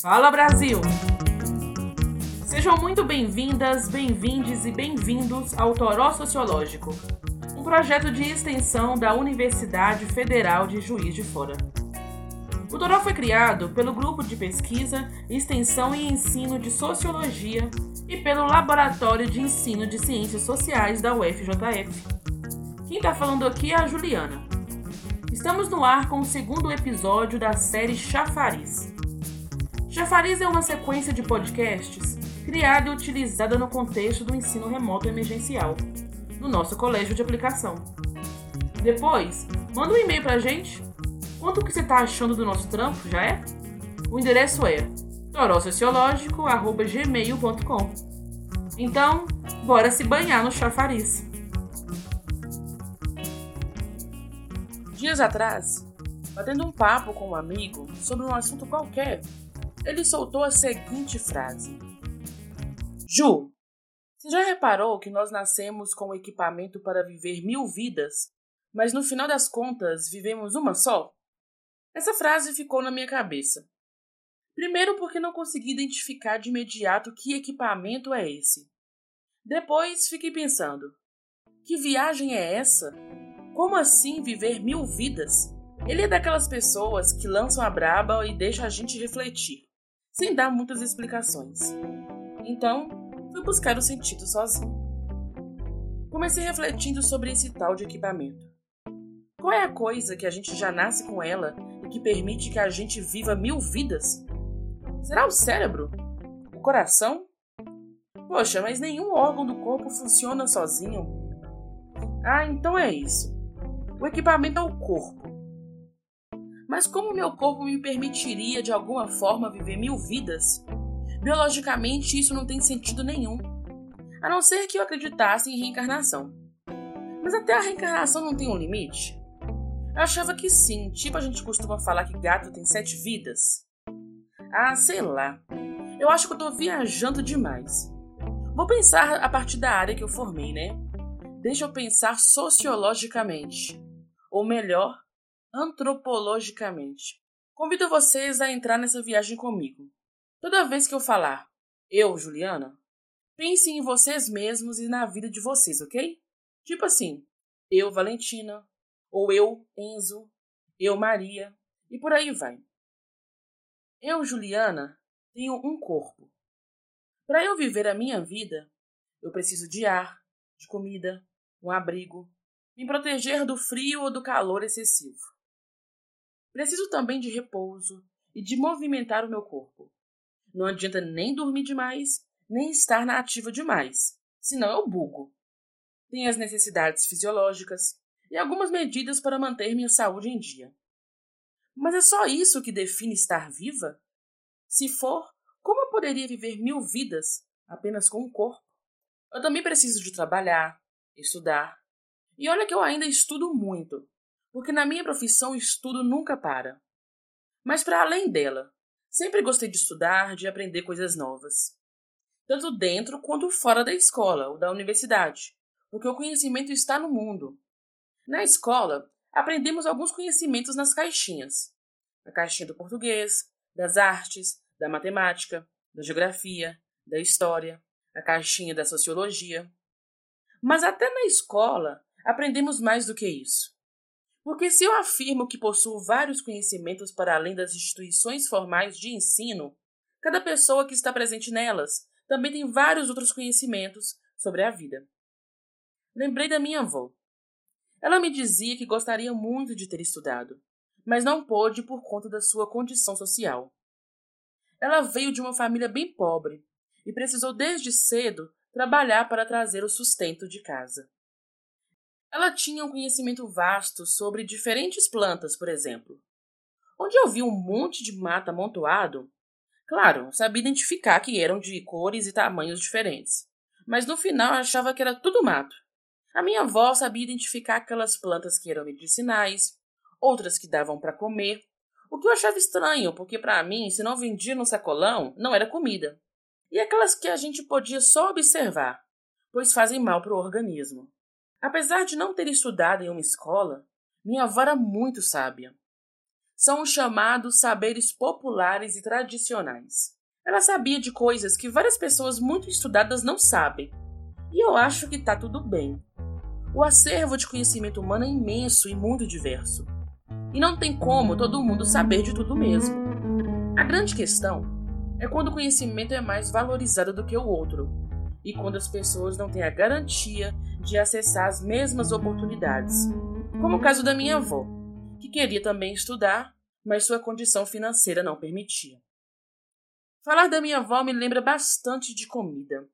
Fala Brasil! Sejam muito bem-vindas, bem-vindes e bem-vindos ao Toró Sociológico, um projeto de extensão da Universidade Federal de Juiz de Fora. O Toró foi criado pelo Grupo de Pesquisa, Extensão e Ensino de Sociologia e pelo Laboratório de Ensino de Ciências Sociais da UFJF. Quem está falando aqui é a Juliana. Estamos no ar com o segundo episódio da série Chafariz. Chafariz é uma sequência de podcasts criada e utilizada no contexto do ensino remoto emergencial, no nosso colégio de aplicação. Depois, manda um e-mail pra gente. Conta o que você tá achando do nosso trampo, já é? O endereço é torosociológico.gmail.com Então, bora se banhar no chafariz. Dias atrás, batendo um papo com um amigo sobre um assunto qualquer, ele soltou a seguinte frase: Ju, você já reparou que nós nascemos com equipamento para viver mil vidas, mas no final das contas vivemos uma só? Essa frase ficou na minha cabeça. Primeiro, porque não consegui identificar de imediato que equipamento é esse. Depois, fiquei pensando: que viagem é essa? Como assim viver mil vidas? Ele é daquelas pessoas que lançam a braba e deixam a gente refletir, sem dar muitas explicações. Então, fui buscar o sentido sozinho. Comecei refletindo sobre esse tal de equipamento. Qual é a coisa que a gente já nasce com ela e que permite que a gente viva mil vidas? Será o cérebro? O coração? Poxa, mas nenhum órgão do corpo funciona sozinho. Ah, então é isso. O equipamento é o corpo. Mas como meu corpo me permitiria de alguma forma viver mil vidas? Biologicamente, isso não tem sentido nenhum. A não ser que eu acreditasse em reencarnação. Mas até a reencarnação não tem um limite? Eu achava que sim, tipo a gente costuma falar que gato tem sete vidas. Ah, sei lá. Eu acho que eu tô viajando demais. Vou pensar a partir da área que eu formei, né? Deixa eu pensar sociologicamente ou melhor, antropologicamente. Convido vocês a entrar nessa viagem comigo. Toda vez que eu falar eu, Juliana, pensem em vocês mesmos e na vida de vocês, ok? Tipo assim, eu, Valentina, ou eu, Enzo, eu, Maria, e por aí vai. Eu, Juliana, tenho um corpo. Para eu viver a minha vida, eu preciso de ar, de comida, um abrigo, me proteger do frio ou do calor excessivo. Preciso também de repouso e de movimentar o meu corpo. Não adianta nem dormir demais, nem estar na ativa demais, senão eu bugo. Tenho as necessidades fisiológicas e algumas medidas para manter minha saúde em dia. Mas é só isso que define estar viva? Se for, como eu poderia viver mil vidas apenas com um corpo? Eu também preciso de trabalhar, estudar, e olha que eu ainda estudo muito, porque na minha profissão o estudo nunca para. Mas para além dela, sempre gostei de estudar, de aprender coisas novas. Tanto dentro quanto fora da escola ou da universidade, porque o conhecimento está no mundo. Na escola, aprendemos alguns conhecimentos nas caixinhas. A caixinha do português, das artes, da matemática, da geografia, da história, a caixinha da sociologia. Mas até na escola, aprendemos mais do que isso. Porque se eu afirmo que possuo vários conhecimentos para além das instituições formais de ensino, cada pessoa que está presente nelas também tem vários outros conhecimentos sobre a vida. Lembrei da minha avó. Ela me dizia que gostaria muito de ter estudado, mas não pôde por conta da sua condição social. Ela veio de uma família bem pobre e precisou desde cedo trabalhar para trazer o sustento de casa. Ela tinha um conhecimento vasto sobre diferentes plantas, por exemplo. Onde eu vi um monte de mata amontoado, claro, sabia identificar que eram de cores e tamanhos diferentes, mas no final achava que era tudo mato. A minha avó sabia identificar aquelas plantas que eram medicinais, outras que davam para comer, o que eu achava estranho, porque para mim, se não vendia no sacolão, não era comida. E aquelas que a gente podia só observar, pois fazem mal para o organismo. Apesar de não ter estudado em uma escola, minha avó era muito sábia. são os chamados saberes populares e tradicionais. Ela sabia de coisas que várias pessoas muito estudadas não sabem. E eu acho que tá tudo bem. O acervo de conhecimento humano é imenso e muito diverso. E não tem como todo mundo saber de tudo mesmo. A grande questão é quando o conhecimento é mais valorizado do que o outro, e quando as pessoas não têm a garantia de acessar as mesmas oportunidades, como o caso da minha avó, que queria também estudar, mas sua condição financeira não permitia. Falar da minha avó me lembra bastante de comida.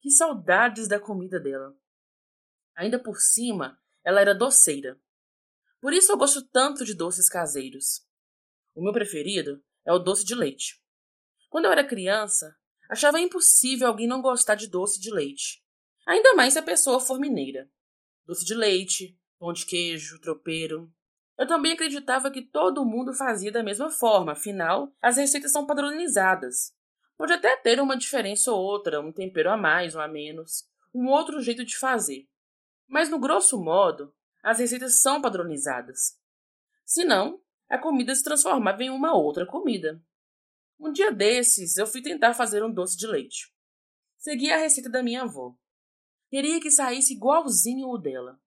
Que saudades da comida dela. Ainda por cima, ela era doceira. Por isso eu gosto tanto de doces caseiros. O meu preferido é o doce de leite. Quando eu era criança, achava impossível alguém não gostar de doce de leite. Ainda mais se a pessoa for mineira. Doce de leite, pão de queijo, tropeiro. Eu também acreditava que todo mundo fazia da mesma forma, afinal, as receitas são padronizadas. Pode até ter uma diferença ou outra, um tempero a mais ou a menos, um outro jeito de fazer. Mas no grosso modo, as receitas são padronizadas. Senão, a comida se transformava em uma outra comida. Um dia desses, eu fui tentar fazer um doce de leite. Segui a receita da minha avó. Queria que saísse igualzinho o dela.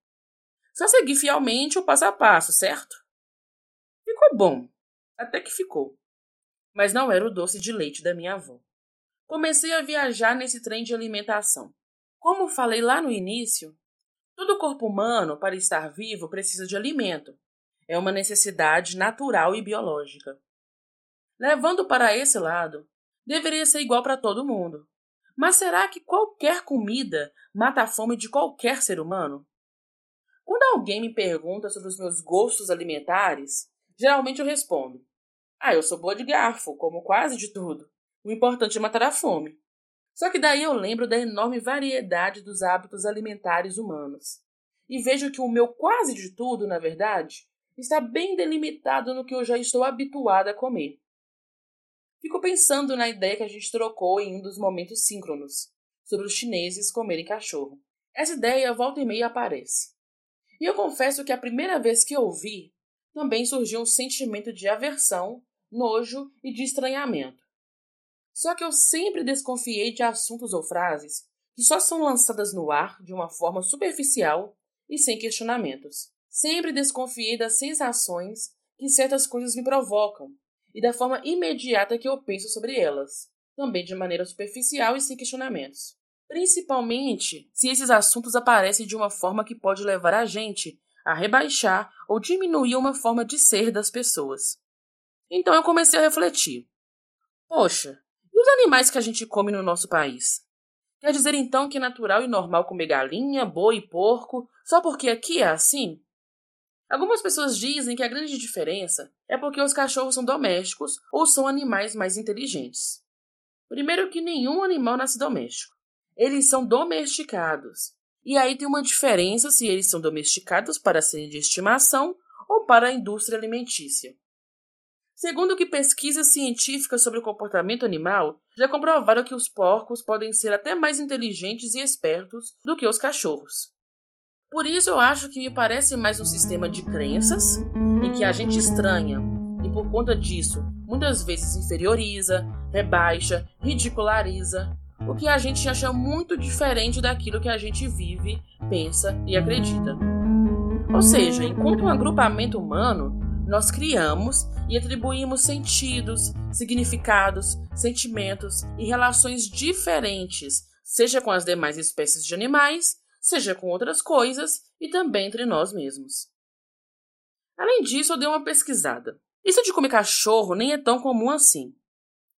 Só segui fielmente o passo a passo, certo? Ficou bom. Até que ficou. Mas não era o doce de leite da minha avó. Comecei a viajar nesse trem de alimentação. Como falei lá no início, Todo corpo humano, para estar vivo, precisa de alimento. É uma necessidade natural e biológica. Levando para esse lado, deveria ser igual para todo mundo. Mas será que qualquer comida mata a fome de qualquer ser humano? Quando alguém me pergunta sobre os meus gostos alimentares, geralmente eu respondo: Ah, eu sou boa de garfo, como quase de tudo. O importante é matar a fome. Só que daí eu lembro da enorme variedade dos hábitos alimentares humanos. E vejo que o meu quase de tudo, na verdade, está bem delimitado no que eu já estou habituada a comer. Fico pensando na ideia que a gente trocou em um dos momentos síncronos, sobre os chineses comerem cachorro. Essa ideia volta e meia aparece. E eu confesso que a primeira vez que ouvi, também surgiu um sentimento de aversão, nojo e de estranhamento. Só que eu sempre desconfiei de assuntos ou frases que só são lançadas no ar de uma forma superficial e sem questionamentos. Sempre desconfiei das sensações que certas coisas me provocam e da forma imediata que eu penso sobre elas, também de maneira superficial e sem questionamentos. Principalmente se esses assuntos aparecem de uma forma que pode levar a gente a rebaixar ou diminuir uma forma de ser das pessoas. Então eu comecei a refletir. Poxa, os animais que a gente come no nosso país. Quer dizer então que é natural e normal comer galinha, boi e porco só porque aqui é assim? Algumas pessoas dizem que a grande diferença é porque os cachorros são domésticos ou são animais mais inteligentes. Primeiro que nenhum animal nasce doméstico. Eles são domesticados. E aí tem uma diferença se eles são domesticados para serem de estimação ou para a indústria alimentícia. Segundo que pesquisas científicas sobre o comportamento animal já comprovaram que os porcos podem ser até mais inteligentes e espertos do que os cachorros. Por isso eu acho que me parece mais um sistema de crenças em que a gente estranha e por conta disso muitas vezes inferioriza, rebaixa, ridiculariza, o que a gente acha muito diferente daquilo que a gente vive, pensa e acredita. Ou seja, enquanto um agrupamento humano, nós criamos e atribuímos sentidos, significados, sentimentos e relações diferentes, seja com as demais espécies de animais, seja com outras coisas e também entre nós mesmos. Além disso, eu dei uma pesquisada. Isso de comer cachorro nem é tão comum assim,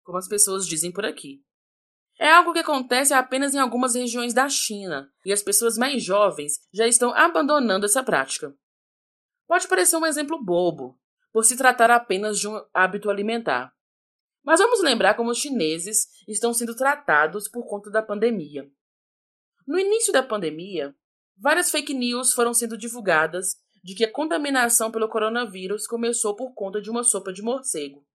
como as pessoas dizem por aqui. É algo que acontece apenas em algumas regiões da China, e as pessoas mais jovens já estão abandonando essa prática. Pode parecer um exemplo bobo, por se tratar apenas de um hábito alimentar. Mas vamos lembrar como os chineses estão sendo tratados por conta da pandemia. No início da pandemia, várias fake news foram sendo divulgadas de que a contaminação pelo coronavírus começou por conta de uma sopa de morcego.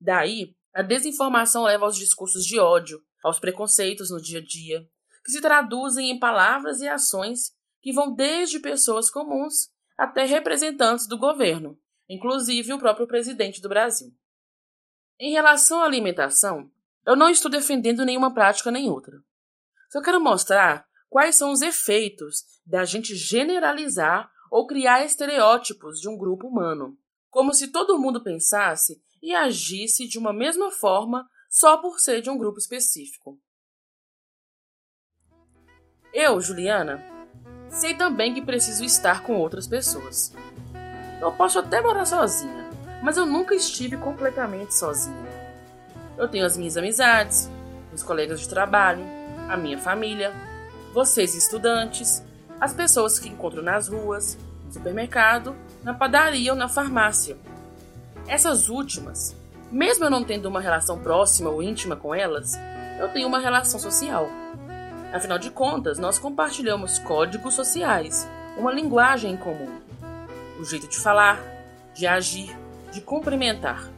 Daí, a desinformação leva aos discursos de ódio, aos preconceitos no dia a dia, que se traduzem em palavras e ações que vão desde pessoas comuns até representantes do governo, inclusive o próprio presidente do Brasil. Em relação à alimentação, eu não estou defendendo nenhuma prática nem outra. Só quero mostrar quais são os efeitos da gente generalizar ou criar estereótipos de um grupo humano, como se todo mundo pensasse e agisse de uma mesma forma só por ser de um grupo específico. Eu, Juliana, sei também que preciso estar com outras pessoas. Eu posso até morar sozinha, mas eu nunca estive completamente sozinha. Eu tenho as minhas amizades, meus colegas de trabalho, a minha família, vocês estudantes, as pessoas que encontro nas ruas, no supermercado, na padaria ou na farmácia. Essas últimas, mesmo eu não tendo uma relação próxima ou íntima com elas, eu tenho uma relação social. Afinal de contas, nós compartilhamos códigos sociais, uma linguagem em comum, o jeito de falar, de agir, de cumprimentar.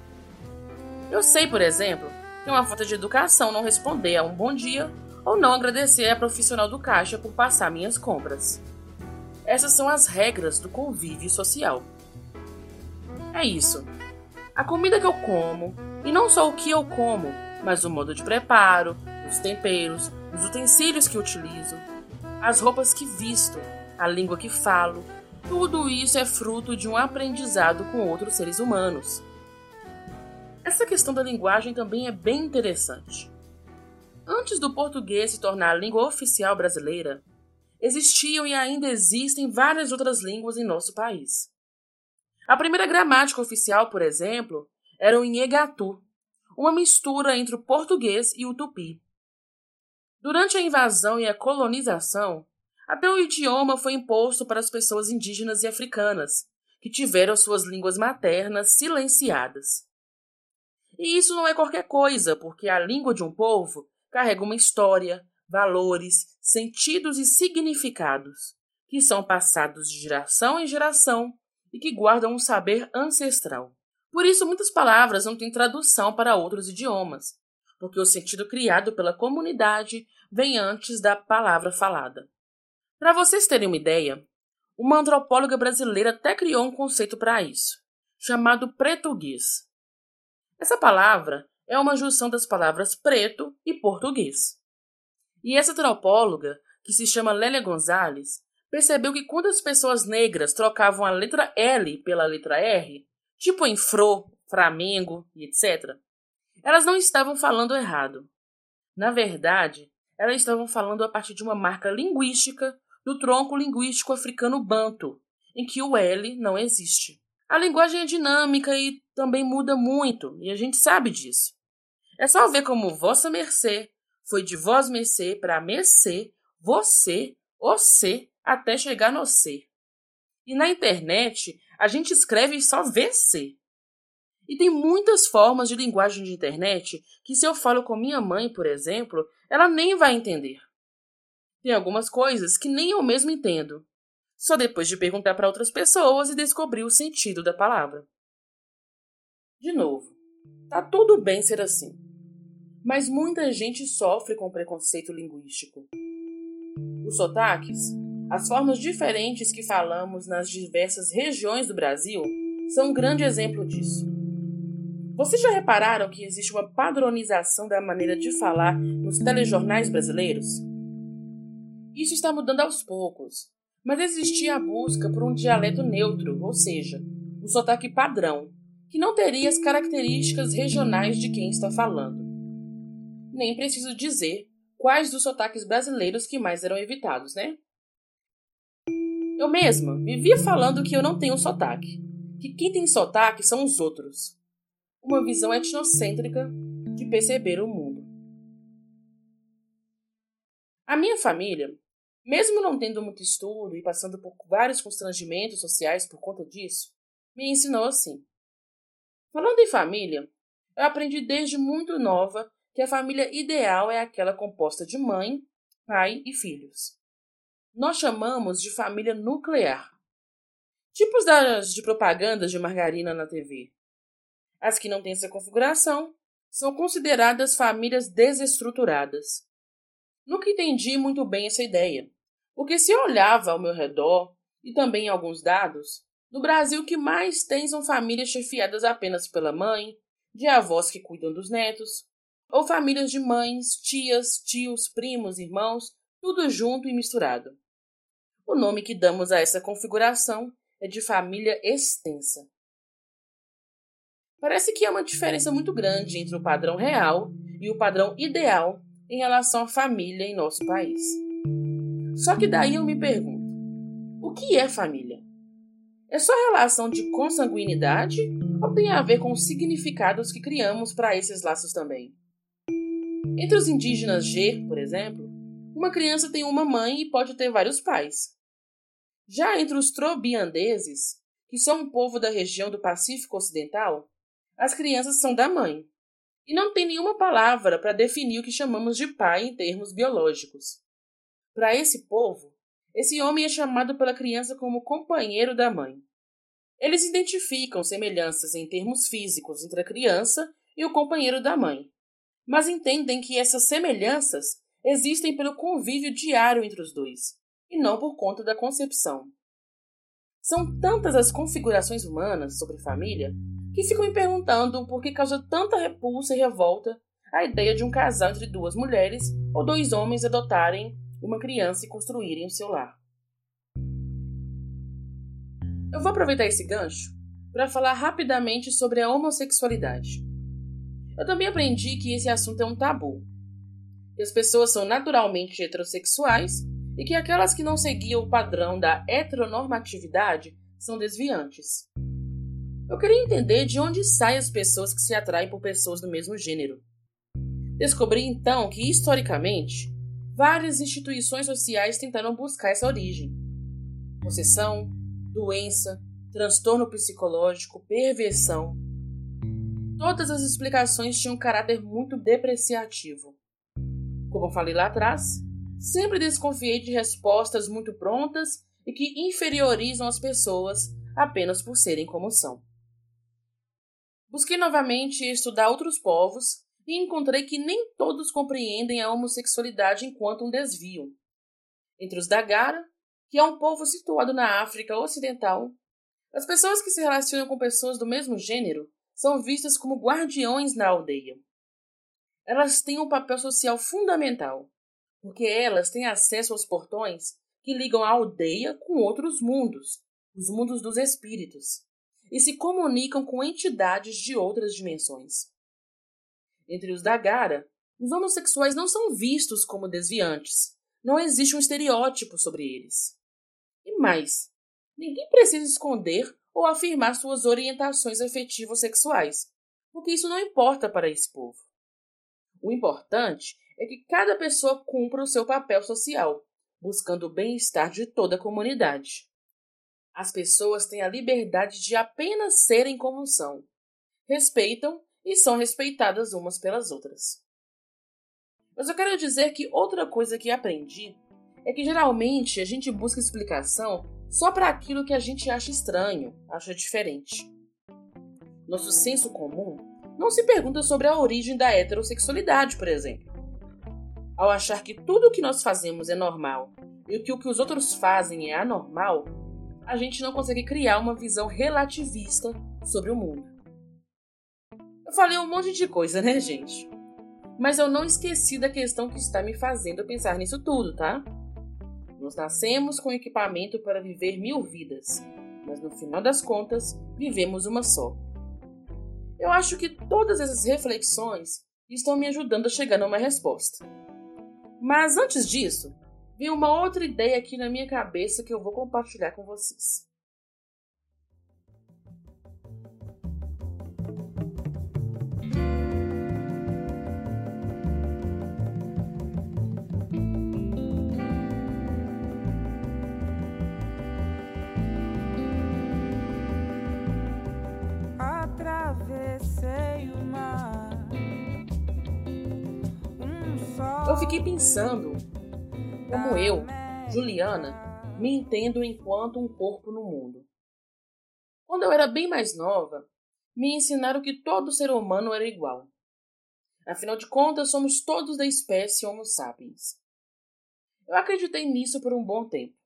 Eu sei, por exemplo, que é uma falta de educação não responder a um bom dia ou não agradecer a profissional do caixa por passar minhas compras. Essas são as regras do convívio social. É isso. A comida que eu como, e não só o que eu como, mas o modo de preparo, os temperos, os utensílios que utilizo, as roupas que visto, a língua que falo, tudo isso é fruto de um aprendizado com outros seres humanos. Essa questão da linguagem também é bem interessante. Antes do português se tornar a língua oficial brasileira, existiam e ainda existem várias outras línguas em nosso país. A primeira gramática oficial, por exemplo, era o Inhegatu, uma mistura entre o português e o tupi. Durante a invasão e a colonização, até o idioma foi imposto para as pessoas indígenas e africanas, que tiveram suas línguas maternas silenciadas. E isso não é qualquer coisa, porque a língua de um povo carrega uma história, valores, sentidos e significados que são passados de geração em geração e que guardam um saber ancestral. Por isso, muitas palavras não têm tradução para outros idiomas, porque o sentido criado pela comunidade vem antes da palavra falada. Para vocês terem uma ideia, uma antropóloga brasileira até criou um conceito para isso, chamado pretuguês. Essa palavra é uma junção das palavras preto e português. E essa antropóloga, que se chama Lélia Gonzalez, percebeu que quando as pessoas negras trocavam a letra L pela letra R, tipo em Fro, Flamengo e etc., elas não estavam falando errado. Na verdade, elas estavam falando a partir de uma marca linguística do tronco linguístico africano banto, em que o L não existe. A linguagem é dinâmica e também muda muito, e a gente sabe disso. É só ver como Vossa Mercê foi de Vós Mercê para Mercê, Você, Você, até chegar no C. E na internet, a gente escreve só VC. E tem muitas formas de linguagem de internet que, se eu falo com minha mãe, por exemplo, ela nem vai entender. Tem algumas coisas que nem eu mesmo entendo, só depois de perguntar para outras pessoas e descobrir o sentido da palavra. De novo, tá tudo bem ser assim mas muita gente sofre com preconceito linguístico. Os sotaques, as formas diferentes que falamos nas diversas regiões do Brasil, são um grande exemplo disso. Vocês já repararam que existe uma padronização da maneira de falar nos telejornais brasileiros? Isso está mudando aos poucos, mas existia a busca por um dialeto neutro, ou seja, um sotaque padrão, que não teria as características regionais de quem está falando nem preciso dizer quais dos sotaques brasileiros que mais eram evitados, né? Eu mesma vivia falando que eu não tenho sotaque, que quem tem sotaque são os outros. Uma visão etnocêntrica de perceber o mundo. A minha família, mesmo não tendo muito estudo e passando por vários constrangimentos sociais por conta disso, me ensinou assim. Falando em família, eu aprendi desde muito nova que a família ideal é aquela composta de mãe, pai e filhos. Nós chamamos de família nuclear. Tipos das de propagandas de margarina na TV. As que não têm essa configuração são consideradas famílias desestruturadas. Nunca entendi muito bem essa ideia, porque se eu olhava ao meu redor e também alguns dados, No Brasil, o que mais tem são famílias chefiadas apenas pela mãe, de avós que cuidam dos netos, ou famílias de mães, tias, tios, primos, irmãos, tudo junto e misturado. O nome que damos a essa configuração é de família extensa. Parece que há uma diferença muito grande entre o padrão real e o padrão ideal em relação à família em nosso país. Só que daí eu me pergunto: o que é família? É só relação de consanguinidade ou tem a ver com os significados que criamos para esses laços também? Entre os indígenas G, por exemplo, uma criança tem uma mãe e pode ter vários pais. Já entre os trobiandeses, que são um povo da região do Pacífico Ocidental, as crianças são da mãe. E não tem nenhuma palavra para definir o que chamamos de pai em termos biológicos. Para esse povo, esse homem é chamado pela criança como companheiro da mãe. Eles identificam semelhanças em termos físicos entre a criança e o companheiro da mãe, mas entendem que essas semelhanças existem pelo convívio diário entre os dois, e não por conta da concepção. São tantas as configurações humanas sobre família que fico me perguntando por que causa tanta repulsa e revolta a ideia de um casal entre duas mulheres ou dois homens adotarem uma criança e construírem o seu lar. Eu vou aproveitar esse gancho para falar rapidamente sobre a homossexualidade. Eu também aprendi que esse assunto é um tabu, que as pessoas são naturalmente heterossexuais e que aquelas que não seguiam o padrão da heteronormatividade são desviantes. Eu queria entender de onde saem as pessoas que se atraem por pessoas do mesmo gênero. Descobri então que, historicamente, várias instituições sociais tentaram buscar essa origem. Possessão, doença, transtorno psicológico, perversão. Todas as explicações tinham um caráter muito depreciativo. Como falei lá atrás, sempre desconfiei de respostas muito prontas e que inferiorizam as pessoas apenas por serem como são. Busquei novamente estudar outros povos e encontrei que nem todos compreendem a homossexualidade enquanto um desvio. Entre os Dagara, que é um povo situado na África Ocidental, as pessoas que se relacionam com pessoas do mesmo gênero são vistas como guardiões na aldeia. Elas têm um papel social fundamental, porque elas têm acesso aos portões que ligam a aldeia com outros mundos, os mundos dos espíritos e se comunicam com entidades de outras dimensões. Entre os Dagara, os homossexuais não são vistos como desviantes. Não existe um estereótipo sobre eles. E mais, ninguém precisa esconder ou afirmar suas orientações afetivas sexuais, porque isso não importa para esse povo. O importante é que cada pessoa cumpra o seu papel social, buscando o bem-estar de toda a comunidade. As pessoas têm a liberdade de apenas serem como são, respeitam e são respeitadas umas pelas outras. Mas eu quero dizer que outra coisa que aprendi é que geralmente a gente busca explicação só para aquilo que a gente acha estranho, acha diferente. Nosso senso comum não se pergunta sobre a origem da heterossexualidade, por exemplo. Ao achar que tudo o que nós fazemos é normal e que o que os outros fazem é anormal, a gente não consegue criar uma visão relativista sobre o mundo. Eu falei um monte de coisa, né, gente? Mas eu não esqueci da questão que está me fazendo pensar nisso tudo, tá? Nós nascemos com equipamento para viver mil vidas, mas no final das contas, vivemos uma só. Eu acho que todas essas reflexões estão me ajudando a chegar numa resposta. Mas antes disso, veio uma outra ideia aqui na minha cabeça que eu vou compartilhar com vocês. Fiquei pensando como eu, Juliana, me entendo enquanto um corpo no mundo. Quando eu era bem mais nova, me ensinaram que todo ser humano era igual. Afinal de contas, somos todos da espécie Homo sapiens. Eu acreditei nisso por um bom tempo.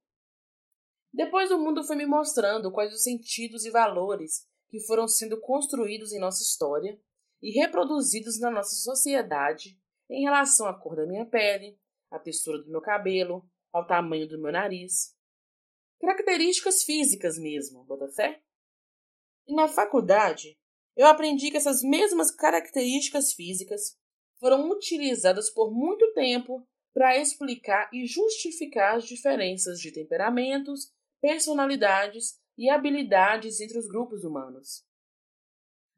Depois o mundo foi me mostrando quais os sentidos e valores que foram sendo construídos em nossa história e reproduzidos na nossa sociedade em relação à cor da minha pele, à textura do meu cabelo, ao tamanho do meu nariz. Características físicas mesmo, bota fé? E na faculdade, eu aprendi que essas mesmas características físicas foram utilizadas por muito tempo para explicar e justificar as diferenças de temperamentos, personalidades e habilidades entre os grupos humanos.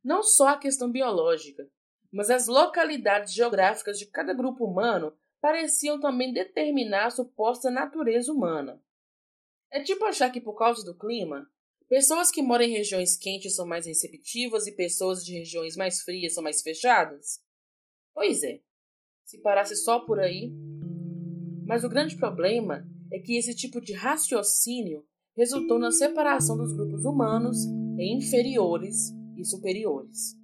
Não só a questão biológica, mas as localidades geográficas de cada grupo humano pareciam também determinar a suposta natureza humana. É tipo achar que por causa do clima, pessoas que moram em regiões quentes são mais receptivas e pessoas de regiões mais frias são mais fechadas? Pois é, se parasse só por aí. Mas o grande problema é que esse tipo de raciocínio resultou na separação dos grupos humanos em inferiores e superiores.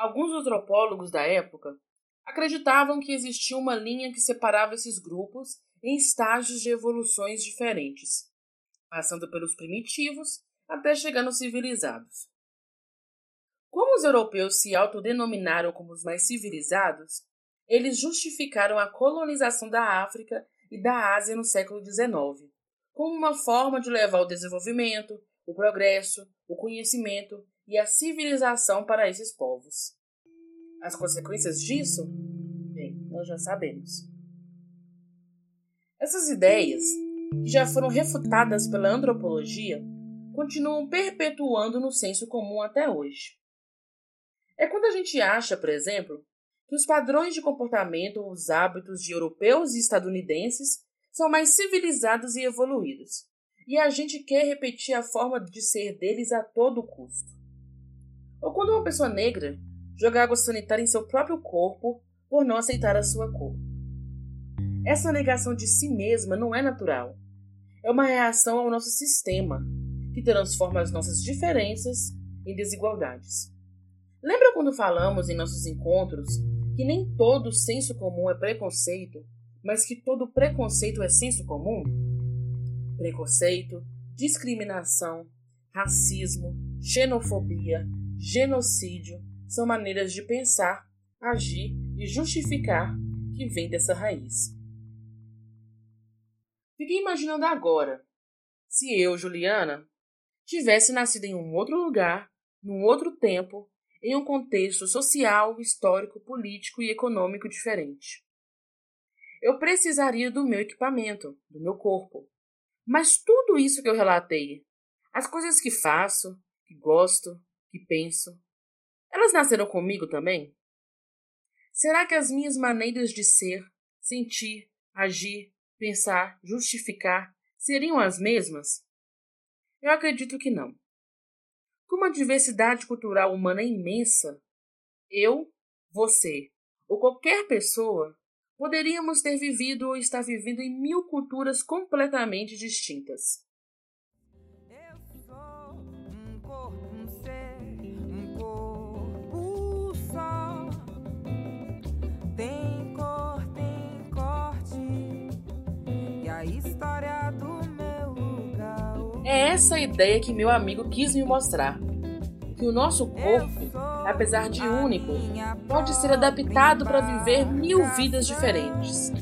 Alguns antropólogos da época acreditavam que existia uma linha que separava esses grupos em estágios de evoluções diferentes, passando pelos primitivos até chegar nos civilizados. Como os europeus se autodenominaram como os mais civilizados, eles justificaram a colonização da África e da Ásia no século XIX, como uma forma de levar o desenvolvimento, o progresso, o conhecimento e a civilização para esses povos. As consequências disso? Bem, nós já sabemos. Essas ideias, que já foram refutadas pela antropologia, continuam perpetuando no senso comum até hoje. É quando a gente acha, por exemplo, que os padrões de comportamento ou os hábitos de europeus e estadunidenses são mais civilizados e evoluídos, e a gente quer repetir a forma de ser deles a todo custo. Ou quando uma pessoa negra joga água sanitária em seu próprio corpo por não aceitar a sua cor. Essa negação de si mesma não é natural. É uma reação ao nosso sistema, que transforma as nossas diferenças em desigualdades. Lembra quando falamos em nossos encontros que nem todo senso comum é preconceito mas que todo preconceito é senso comum? Preconceito, discriminação, racismo, xenofobia, genocídio são maneiras de pensar, agir e justificar que vêm dessa raiz. Fiquei imaginando agora, se eu, Juliana, tivesse nascido em um outro lugar, num outro tempo, em um contexto social, histórico, político e econômico diferente eu precisaria do meu equipamento, do meu corpo. Mas tudo isso que eu relatei, as coisas que faço, que gosto, que penso, elas nasceram comigo também? Será que as minhas maneiras de ser, sentir, agir, pensar, justificar seriam as mesmas? Eu acredito que não. Como a diversidade cultural humana é imensa, eu, você ou qualquer pessoa poderíamos ter vivido ou estar vivendo em mil culturas completamente distintas. É essa ideia que meu amigo quis me mostrar. Que o nosso corpo apesar de único, pode ser adaptado para viver mil vidas diferentes,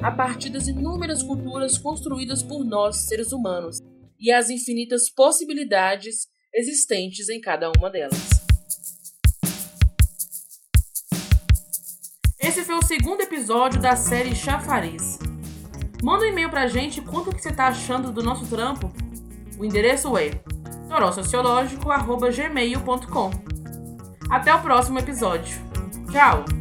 a partir das inúmeras culturas construídas por nós, seres humanos, e as infinitas possibilidades existentes em cada uma delas. Esse foi o segundo episódio da série Chafariz. Manda um e-mail pra gente quanto que você tá achando do nosso trampo. O endereço é torosociológico.gmail.com até o próximo episódio. Tchau!